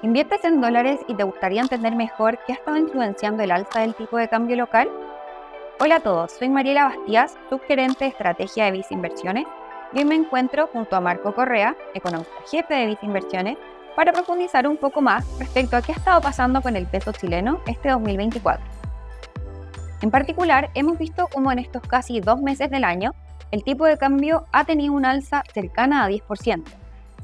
¿Inviertes en dólares y te gustaría entender mejor qué ha estado influenciando el alza del tipo de cambio local? Hola a todos, soy Mariela Bastías, subgerente de estrategia de Visa Inversiones, y hoy me encuentro junto a Marco Correa, economista jefe de Visa Inversiones, para profundizar un poco más respecto a qué ha estado pasando con el peso chileno este 2024. En particular, hemos visto cómo en estos casi dos meses del año, el tipo de cambio ha tenido un alza cercana a 10%,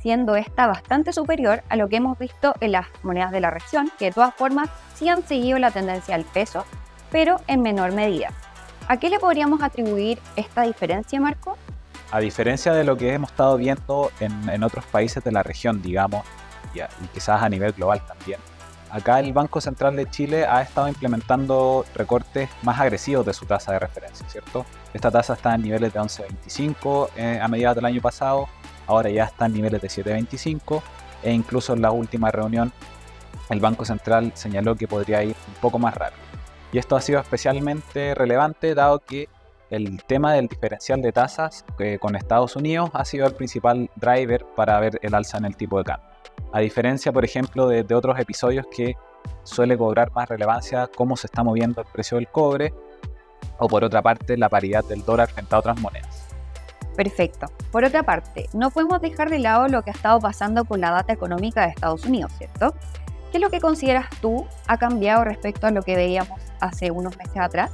siendo esta bastante superior a lo que hemos visto en las monedas de la región, que de todas formas sí han seguido la tendencia al peso, pero en menor medida. ¿A qué le podríamos atribuir esta diferencia, Marco? A diferencia de lo que hemos estado viendo en, otros países de la región, digamos, y, y quizás a nivel global también, acá el Banco Central de Chile ha estado implementando recortes más agresivos de su tasa de referencia, ¿cierto? Esta tasa está en niveles de 11.25 eh, a mediados del año pasado ahora ya está en niveles de 7.25 e incluso en la última reunión el Banco Central señaló que podría ir un poco más rápido. Y esto ha sido especialmente relevante dado que el tema del diferencial de tasas eh, con Estados Unidos ha sido el principal driver para ver el alza en el tipo de cambio. A diferencia, por ejemplo, de, de otros episodios que suele cobrar más relevancia cómo se está moviendo el precio del cobre o por otra parte la paridad del dólar frente a otras monedas. Perfecto. Por otra parte, no podemos dejar de lado lo que ha estado pasando con la data económica de Estados Unidos, ¿cierto? ¿Qué es lo que consideras tú ha cambiado respecto a lo que veíamos hace unos meses atrás?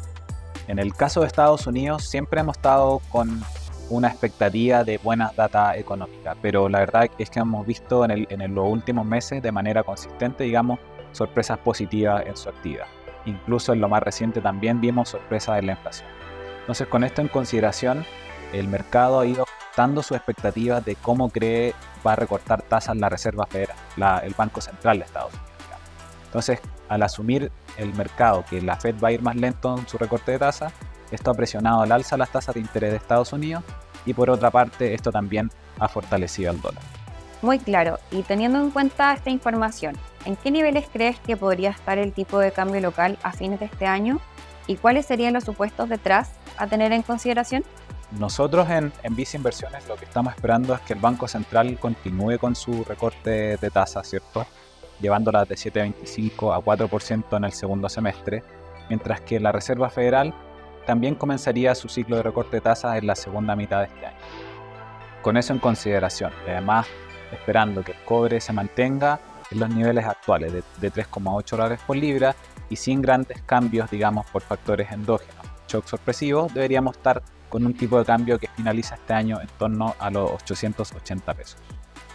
En el caso de Estados Unidos siempre hemos estado con una expectativa de buenas data económica, pero la verdad es que hemos visto en, en los últimos meses de manera consistente, digamos, sorpresas positivas en su actividad. Incluso en lo más reciente también vimos sorpresas en la inflación. Entonces, con esto en consideración, el mercado ha ido dando sus expectativas de cómo cree va a recortar tasas la Reserva Federal, el Banco Central de Estados Unidos. Entonces, al asumir el mercado que la Fed va a ir más lento en su recorte de tasas, esto ha presionado al alza las tasas de interés de Estados Unidos y por otra parte esto también ha fortalecido el dólar. Muy claro, y teniendo en cuenta esta información, ¿en qué niveles crees que podría estar el tipo de cambio local a fines de este año? ¿Y cuáles serían los supuestos detrás a tener en consideración? Nosotros en, en Visa Inversiones lo que estamos esperando es que el Banco Central continúe con su recorte de tasas, ¿cierto? Llevándola de 7,25 a 4% en el segundo semestre, mientras que la Reserva Federal también comenzaría su ciclo de recorte de tasas en la segunda mitad de este año. Con eso en consideración, además esperando que el cobre se mantenga en los niveles actuales de, de 3,8 dólares por libra y sin grandes cambios, digamos, por factores endógenos. Shock sorpresivo, deberíamos estar con un tipo de cambio que finaliza este año en torno a los 880 pesos.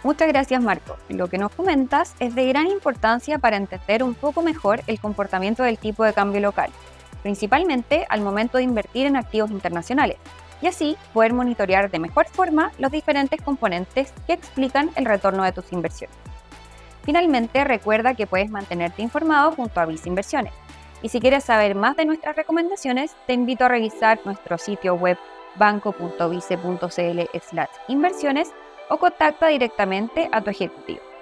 Muchas gracias Marco. Lo que nos comentas es de gran importancia para entender un poco mejor el comportamiento del tipo de cambio local, principalmente al momento de invertir en activos internacionales, y así poder monitorear de mejor forma los diferentes componentes que explican el retorno de tus inversiones. Finalmente, recuerda que puedes mantenerte informado junto a Visa Inversiones y si quieres saber más de nuestras recomendaciones, te invito a revisar nuestro sitio web banco.vice.cl inversiones o contacta directamente a tu ejecutivo.